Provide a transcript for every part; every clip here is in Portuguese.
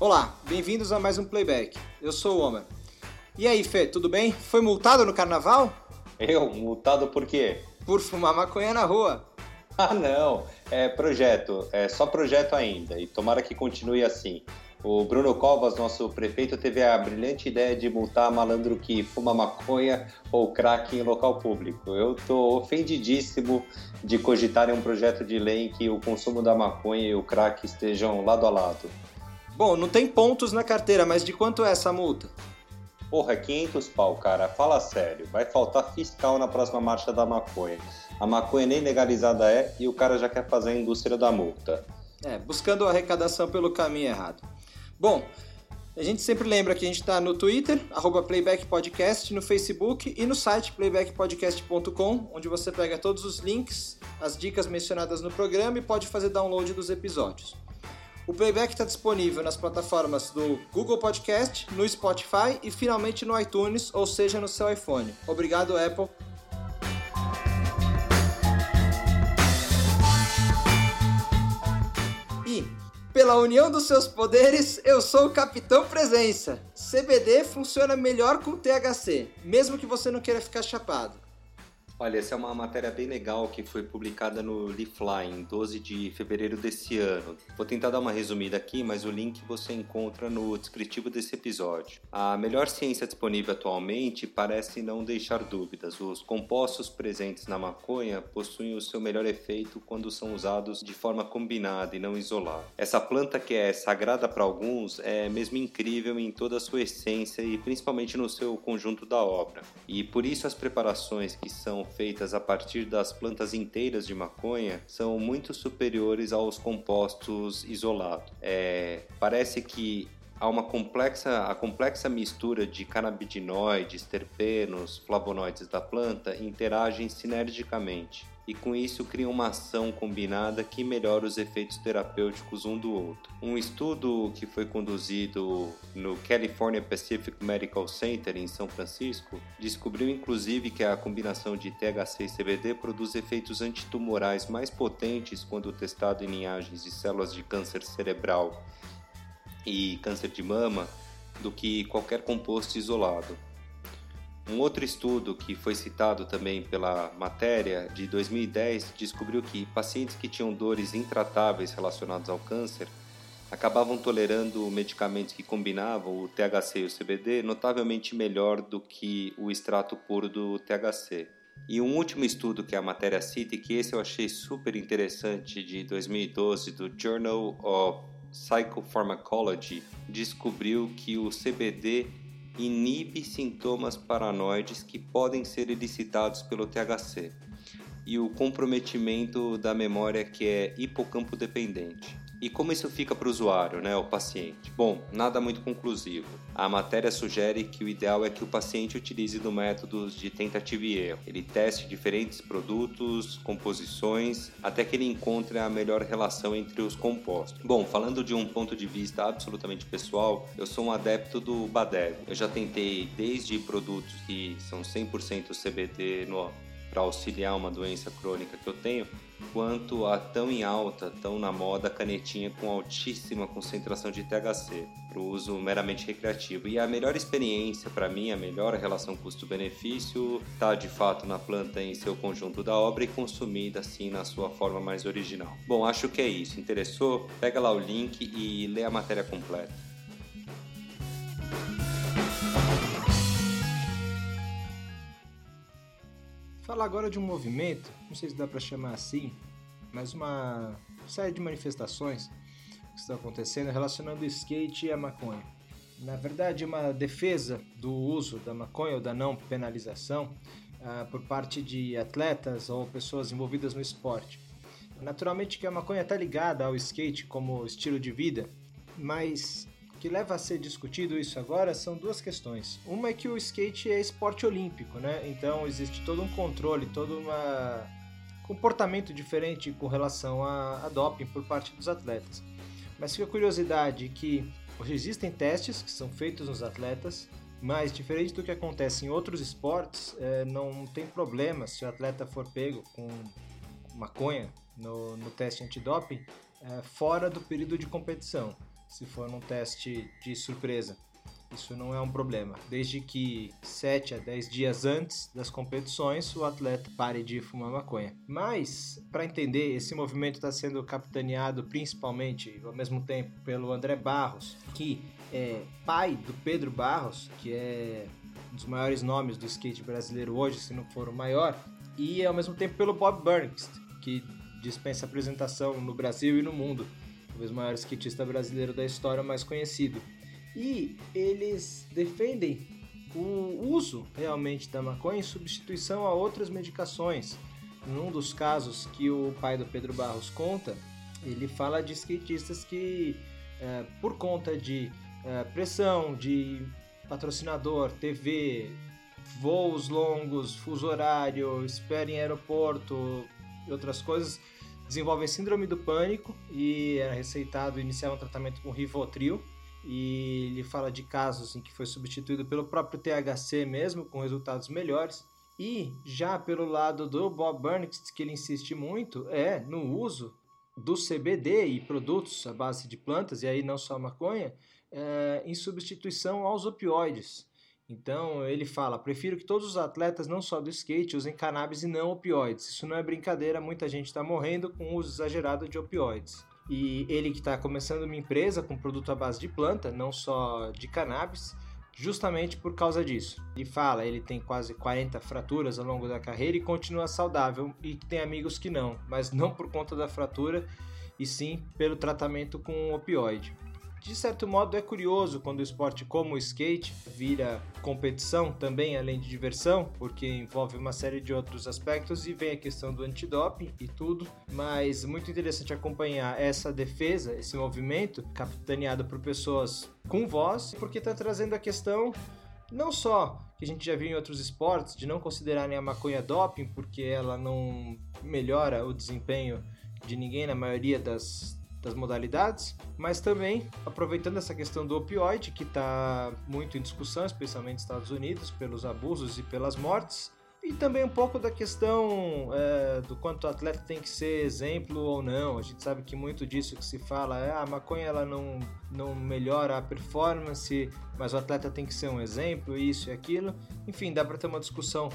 Olá, bem-vindos a mais um Playback. Eu sou o Homer. E aí, Fê, tudo bem? Foi multado no carnaval? Eu? Multado por quê? Por fumar maconha na rua. Ah, não. É projeto. É só projeto ainda. E tomara que continue assim. O Bruno Covas, nosso prefeito, teve a brilhante ideia de multar malandro que fuma maconha ou crack em local público. Eu tô ofendidíssimo de cogitarem um projeto de lei em que o consumo da maconha e o crack estejam lado a lado. Bom, não tem pontos na carteira, mas de quanto é essa multa? Porra, 500 pau, cara. Fala sério. Vai faltar fiscal na próxima marcha da maconha. A maconha nem legalizada é e o cara já quer fazer a indústria da multa. É, buscando a arrecadação pelo caminho errado. Bom, a gente sempre lembra que a gente está no Twitter, arroba playbackpodcast, no Facebook e no site playbackpodcast.com, onde você pega todos os links, as dicas mencionadas no programa e pode fazer download dos episódios. O Playback está disponível nas plataformas do Google Podcast, no Spotify e finalmente no iTunes, ou seja, no seu iPhone. Obrigado, Apple. E, pela união dos seus poderes, eu sou o Capitão Presença. CBD funciona melhor com THC, mesmo que você não queira ficar chapado. Olha, essa é uma matéria bem legal que foi publicada no Leafly em 12 de fevereiro desse ano. Vou tentar dar uma resumida aqui, mas o link você encontra no descritivo desse episódio. A melhor ciência disponível atualmente parece não deixar dúvidas. Os compostos presentes na maconha possuem o seu melhor efeito quando são usados de forma combinada e não isolada. Essa planta que é sagrada para alguns é mesmo incrível em toda a sua essência e principalmente no seu conjunto da obra. E por isso as preparações que são feitas a partir das plantas inteiras de maconha são muito superiores aos compostos isolados. É, parece que há uma complexa, a complexa mistura de canabidinoides, terpenos, flavonoides da planta interagem sinergicamente e com isso criam uma ação combinada que melhora os efeitos terapêuticos um do outro. Um estudo que foi conduzido no California Pacific Medical Center em São Francisco descobriu inclusive que a combinação de THC e CBD produz efeitos antitumorais mais potentes quando testado em linhagens de células de câncer cerebral e câncer de mama do que qualquer composto isolado. Um outro estudo que foi citado também pela matéria, de 2010, descobriu que pacientes que tinham dores intratáveis relacionadas ao câncer acabavam tolerando medicamentos que combinavam o THC e o CBD notavelmente melhor do que o extrato puro do THC. E um último estudo que a matéria cita, e que esse eu achei super interessante, de 2012, do Journal of Psychopharmacology, descobriu que o CBD inibe sintomas paranoides que podem ser elicitados pelo THC e o comprometimento da memória que é hipocampo dependente. E como isso fica para o usuário, né, o paciente? Bom, nada muito conclusivo. A matéria sugere que o ideal é que o paciente utilize do método de tentativa e erro. Ele teste diferentes produtos, composições, até que ele encontre a melhor relação entre os compostos. Bom, falando de um ponto de vista absolutamente pessoal, eu sou um adepto do Badev. Eu já tentei desde produtos que são 100% CBD no para auxiliar uma doença crônica que eu tenho, quanto a tão em alta, tão na moda canetinha com altíssima concentração de THC, para o uso meramente recreativo. E a melhor experiência para mim, a melhor relação custo-benefício, está de fato na planta em seu conjunto da obra e consumida assim na sua forma mais original. Bom, acho que é isso. Interessou? Pega lá o link e lê a matéria completa. Falar agora de um movimento, não sei se dá para chamar assim, mas uma série de manifestações que estão acontecendo relacionando o skate e a maconha. Na verdade, uma defesa do uso da maconha ou da não penalização uh, por parte de atletas ou pessoas envolvidas no esporte. Naturalmente que a maconha está ligada ao skate como estilo de vida, mas que leva a ser discutido isso agora são duas questões. Uma é que o skate é esporte olímpico, né? Então existe todo um controle, todo um comportamento diferente com relação a, a doping por parte dos atletas. Mas fica a curiosidade que existem testes que são feitos nos atletas, mas diferente do que acontece em outros esportes, é, não tem problema se o atleta for pego com maconha no, no teste antidoping é, fora do período de competição. Se for num teste de surpresa. Isso não é um problema, desde que 7 a 10 dias antes das competições o atleta pare de fumar maconha. Mas, para entender, esse movimento está sendo capitaneado principalmente, ao mesmo tempo, pelo André Barros, que é pai do Pedro Barros, que é um dos maiores nomes do skate brasileiro hoje, se não for o maior, e ao mesmo tempo pelo Bob Burnquist, que dispensa apresentação no Brasil e no mundo, talvez o maior skatista brasileiro da história mais conhecido. E eles defendem o uso realmente da maconha em substituição a outras medicações. Num dos casos que o pai do Pedro Barros conta, ele fala de skatistas que, é, por conta de é, pressão, de patrocinador, TV, voos longos, fuso horário, espera em aeroporto e outras coisas, desenvolvem síndrome do pânico e é receitado iniciar um tratamento com Rivotril e ele fala de casos em que foi substituído pelo próprio THC mesmo, com resultados melhores. E já pelo lado do Bob Burnix, que ele insiste muito, é no uso do CBD e produtos à base de plantas, e aí não só maconha, é, em substituição aos opioides. Então ele fala: prefiro que todos os atletas, não só do skate, usem cannabis e não opioides. Isso não é brincadeira, muita gente está morrendo com o uso exagerado de opioides. E ele que está começando uma empresa com produto à base de planta, não só de cannabis, justamente por causa disso. Ele fala, ele tem quase 40 fraturas ao longo da carreira e continua saudável e tem amigos que não, mas não por conta da fratura e sim pelo tratamento com opioide. De certo modo, é curioso quando o esporte como o skate vira competição também, além de diversão, porque envolve uma série de outros aspectos e vem a questão do antidoping e tudo. Mas muito interessante acompanhar essa defesa, esse movimento, capitaneado por pessoas com voz, porque está trazendo a questão não só que a gente já viu em outros esportes, de não considerarem a maconha doping, porque ela não melhora o desempenho de ninguém na maioria das, das modalidades, mas também aproveitando essa questão do opioide, que está muito em discussão, especialmente nos Estados Unidos, pelos abusos e pelas mortes, e também um pouco da questão é, do quanto o atleta tem que ser exemplo ou não. A gente sabe que muito disso que se fala é ah, a maconha ela não, não melhora a performance, mas o atleta tem que ser um exemplo, isso e aquilo. Enfim, dá para ter uma discussão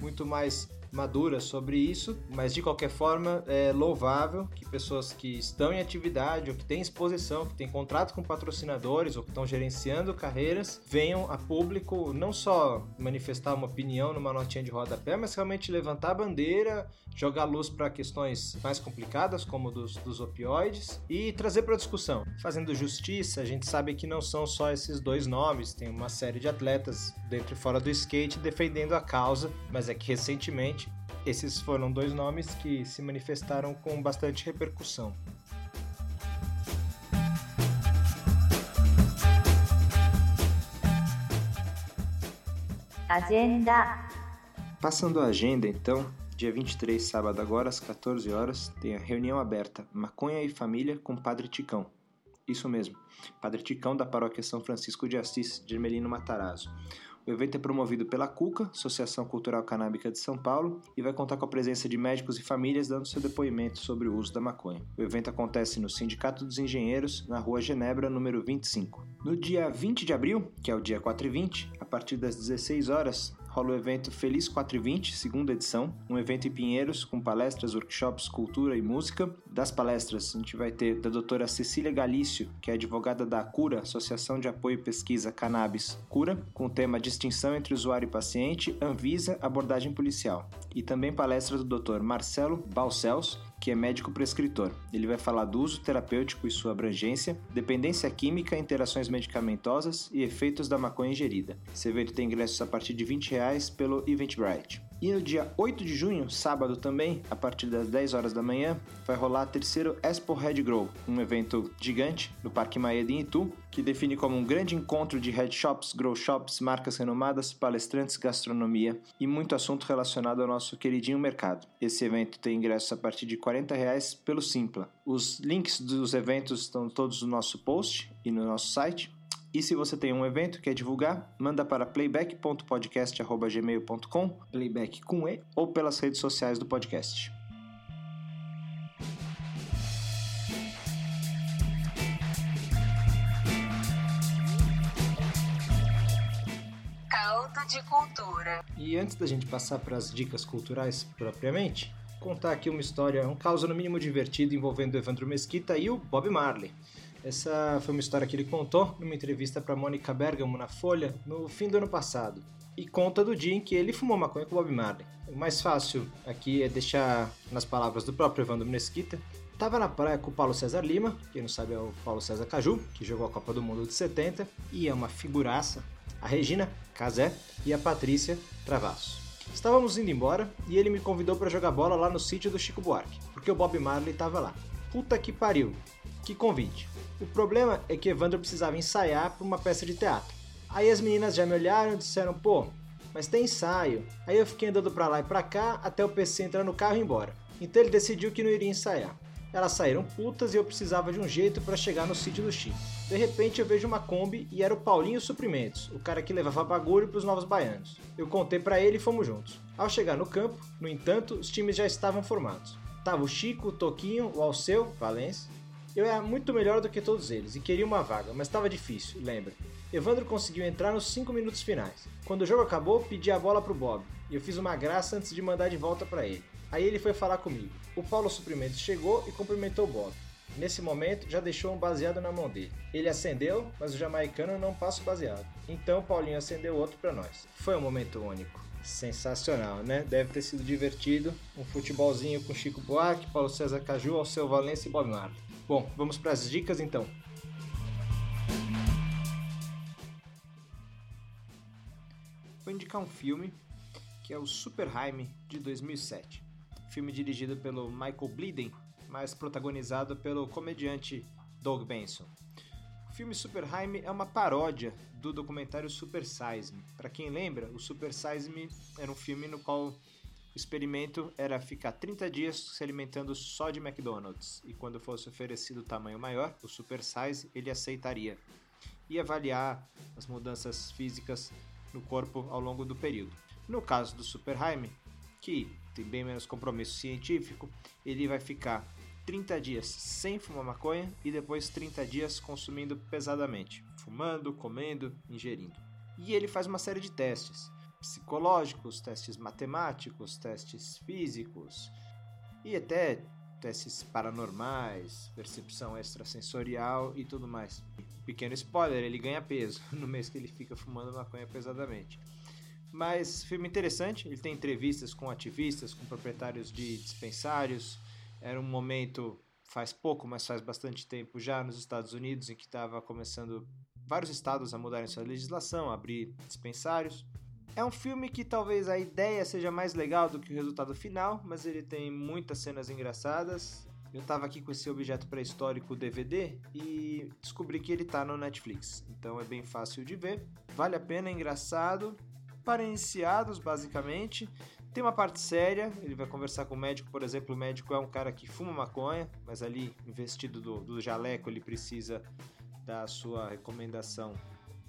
muito mais madura sobre isso, mas de qualquer forma é louvável que pessoas que estão em atividade ou que têm exposição, que têm contrato com patrocinadores ou que estão gerenciando carreiras, venham a público não só manifestar uma opinião numa notinha de rodapé, mas realmente levantar a bandeira, jogar luz para questões mais complicadas, como dos, dos opioides, e trazer para discussão. Fazendo justiça, a gente sabe que não são só esses dois nomes, tem uma série de atletas dentro e fora do skate defendendo a causa, mas é que recentemente esses foram dois nomes que se manifestaram com bastante repercussão. Agenda. Passando a agenda, então, dia 23, sábado agora, às 14 horas, tem a reunião aberta Maconha e Família com Padre Ticão. Isso mesmo, Padre Ticão da Paróquia São Francisco de Assis, de Ermelino Matarazzo. O evento é promovido pela CUCA, Associação Cultural Canábica de São Paulo, e vai contar com a presença de médicos e famílias dando seu depoimento sobre o uso da maconha. O evento acontece no Sindicato dos Engenheiros, na Rua Genebra, número 25. No dia 20 de abril, que é o dia 4 e 20, a partir das 16 horas, rola o evento Feliz 420, segunda edição, um evento em Pinheiros com palestras, workshops, cultura e música. Das palestras, a gente vai ter da doutora Cecília Galício, que é advogada da Cura, Associação de Apoio e Pesquisa Cannabis Cura, com o tema Distinção entre usuário e paciente, Anvisa, abordagem policial. E também palestra do Dr. Marcelo Balcels, que é médico prescritor. Ele vai falar do uso terapêutico e sua abrangência, dependência química, interações medicamentosas e efeitos da maconha ingerida. Esse evento tem ingressos a partir de 20 reais pelo Eventbrite. E no dia 8 de junho, sábado também, a partir das 10 horas da manhã, vai rolar o terceiro Expo Red Grow, um evento gigante no Parque Maia de Itu, que define como um grande encontro de head shops, grow shops, marcas renomadas, palestrantes, gastronomia e muito assunto relacionado ao nosso queridinho mercado. Esse evento tem ingressos a partir de 40 reais pelo Simpla. Os links dos eventos estão todos no nosso post e no nosso site. E se você tem um evento que quer divulgar, manda para playback.podcast.gmail.com, playback com E, ou pelas redes sociais do podcast. Caldo de Cultura. E antes da gente passar para as dicas culturais propriamente, contar aqui uma história, um caos no mínimo divertido envolvendo o Evandro Mesquita e o Bob Marley. Essa foi uma história que ele contou numa entrevista para Mônica Bergamo na Folha no fim do ano passado. E conta do dia em que ele fumou maconha com Bob Marley. O mais fácil aqui é deixar nas palavras do próprio Evandro Mesquita. Tava na praia com o Paulo César Lima, quem não sabe é o Paulo César Caju, que jogou a Copa do Mundo de 70 e é uma figuraça. A Regina Casé e a Patrícia Travasso. Estávamos indo embora e ele me convidou para jogar bola lá no sítio do Chico Buarque, porque o Bob Marley estava lá. Puta que pariu, que convite. O problema é que Evandro precisava ensaiar para uma peça de teatro. Aí as meninas já me olharam e disseram: pô, mas tem ensaio. Aí eu fiquei andando para lá e para cá até o PC entrar no carro e ir embora. Então ele decidiu que não iria ensaiar. Elas saíram putas e eu precisava de um jeito para chegar no sítio do Chico. De repente eu vejo uma Kombi e era o Paulinho Suprimentos, o cara que levava bagulho para os novos baianos. Eu contei para ele e fomos juntos. Ao chegar no campo, no entanto, os times já estavam formados. Tava o Chico, o Toquinho, o Alceu, Valência. Eu era muito melhor do que todos eles e queria uma vaga, mas estava difícil, lembra? Evandro conseguiu entrar nos 5 minutos finais. Quando o jogo acabou, pedi a bola pro Bob e eu fiz uma graça antes de mandar de volta para ele. Aí ele foi falar comigo. O Paulo Suprimentos chegou e cumprimentou o Bob. Nesse momento, já deixou um baseado na mão dele. Ele acendeu, mas o jamaicano não passa o baseado. Então Paulinho acendeu outro para nós. Foi um momento único. Sensacional, né? Deve ter sido divertido. Um futebolzinho com Chico Buarque, Paulo César Caju, Alceu Valença e Bob Marley. Bom, vamos para as dicas então. Vou indicar um filme que é o Super Jaime de 2007 filme dirigido pelo Michael Bleeden, mas protagonizado pelo comediante Doug Benson. O filme Super Jaime é uma paródia do documentário Super Size Me. Para quem lembra, o Super Size Me era um filme no qual o experimento era ficar 30 dias se alimentando só de McDonald's e quando fosse oferecido o tamanho maior, o Super Size, ele aceitaria e avaliar as mudanças físicas no corpo ao longo do período. No caso do Super Jaime, que tem bem menos compromisso científico, ele vai ficar 30 dias sem fumar maconha e depois 30 dias consumindo pesadamente, fumando, comendo, ingerindo. E ele faz uma série de testes psicológicos, testes matemáticos, testes físicos e até testes paranormais, percepção extrasensorial e tudo mais. Pequeno spoiler, ele ganha peso no mês que ele fica fumando maconha pesadamente. Mas filme interessante, ele tem entrevistas com ativistas, com proprietários de dispensários. Era um momento, faz pouco, mas faz bastante tempo já, nos Estados Unidos, em que estava começando vários estados a mudarem sua legislação, a abrir dispensários. É um filme que talvez a ideia seja mais legal do que o resultado final, mas ele tem muitas cenas engraçadas. Eu estava aqui com esse objeto pré-histórico DVD e descobri que ele está no Netflix. Então é bem fácil de ver. Vale a pena, é engraçado para iniciados, basicamente. Tem uma parte séria, ele vai conversar com o médico, por exemplo, o médico é um cara que fuma maconha, mas ali, investido do, do jaleco, ele precisa da sua recomendação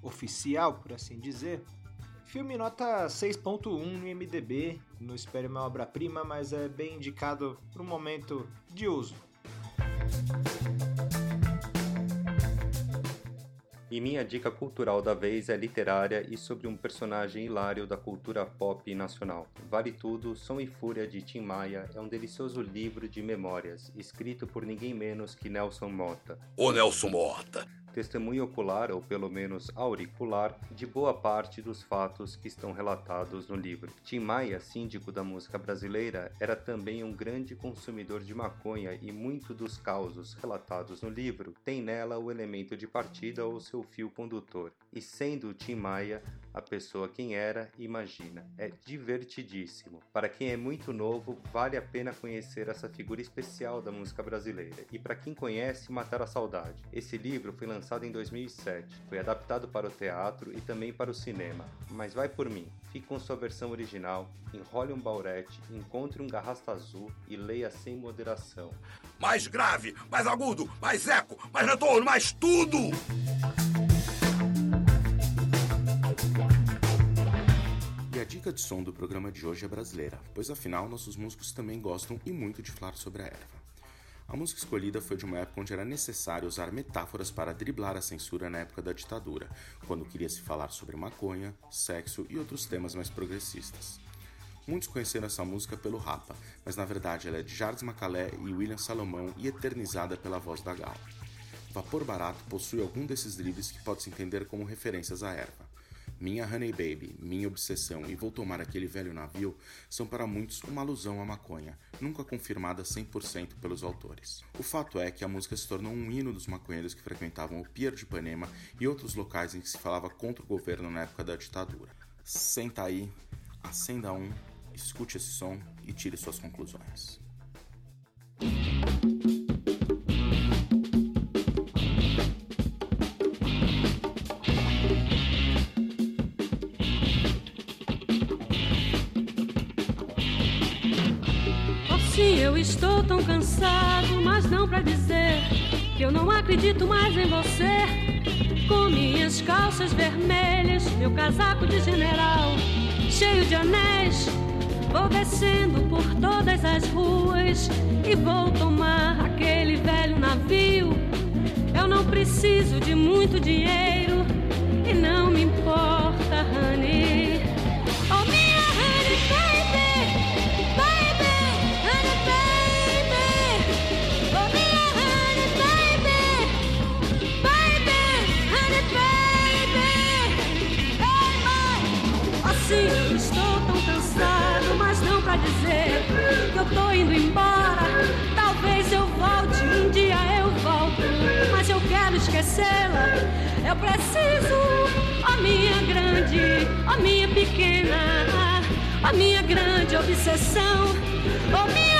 oficial, por assim dizer. Filme nota 6.1 no IMDB, não espere uma obra-prima, mas é bem indicado para um momento de uso. E minha dica cultural da vez é literária e sobre um personagem hilário da cultura pop nacional. Vale Tudo, Som e Fúria de Tim Maia é um delicioso livro de memórias, escrito por ninguém menos que Nelson Mota. Ô Nelson Mota! Testemunho ocular, ou pelo menos auricular, de boa parte dos fatos que estão relatados no livro. Tim Maia, síndico da música brasileira, era também um grande consumidor de maconha e muito dos causos relatados no livro tem nela o elemento de partida ou seu fio condutor. E sendo Tim Maia a pessoa quem era, imagina. É divertidíssimo. Para quem é muito novo, vale a pena conhecer essa figura especial da música brasileira. E para quem conhece, matar a saudade. Esse livro foi lançado em 2007, foi adaptado para o teatro e também para o cinema. Mas vai por mim, fique com sua versão original, enrole um baurete, encontre um garrasta azul e leia sem moderação. Mais grave, mais agudo, mais eco, mais retorno, mais tudo! Dica de som do programa de hoje é brasileira, pois afinal nossos músicos também gostam e muito de falar sobre a erva. A música escolhida foi de uma época onde era necessário usar metáforas para driblar a censura na época da ditadura, quando queria se falar sobre maconha, sexo e outros temas mais progressistas. Muitos conheceram essa música pelo Rapa, mas na verdade ela é de Jardim Macalé e William Salomão e eternizada pela voz da Gal. Vapor Barato possui algum desses dribles que pode se entender como referências à erva. Minha Honey Baby, Minha Obsessão e Vou Tomar Aquele Velho Navio são para muitos uma alusão à maconha, nunca confirmada 100% pelos autores. O fato é que a música se tornou um hino dos maconheiros que frequentavam o Pier de Ipanema e outros locais em que se falava contra o governo na época da ditadura. Senta aí, acenda um, escute esse som e tire suas conclusões. Tão cansado, mas não pra dizer que eu não acredito mais em você. Com minhas calças vermelhas, meu casaco de general, cheio de anéis, vou descendo por todas as ruas e vou tomar aquele velho navio. Eu não preciso de muito dinheiro Eu preciso, a minha grande, a minha pequena, a minha grande obsessão, oh minha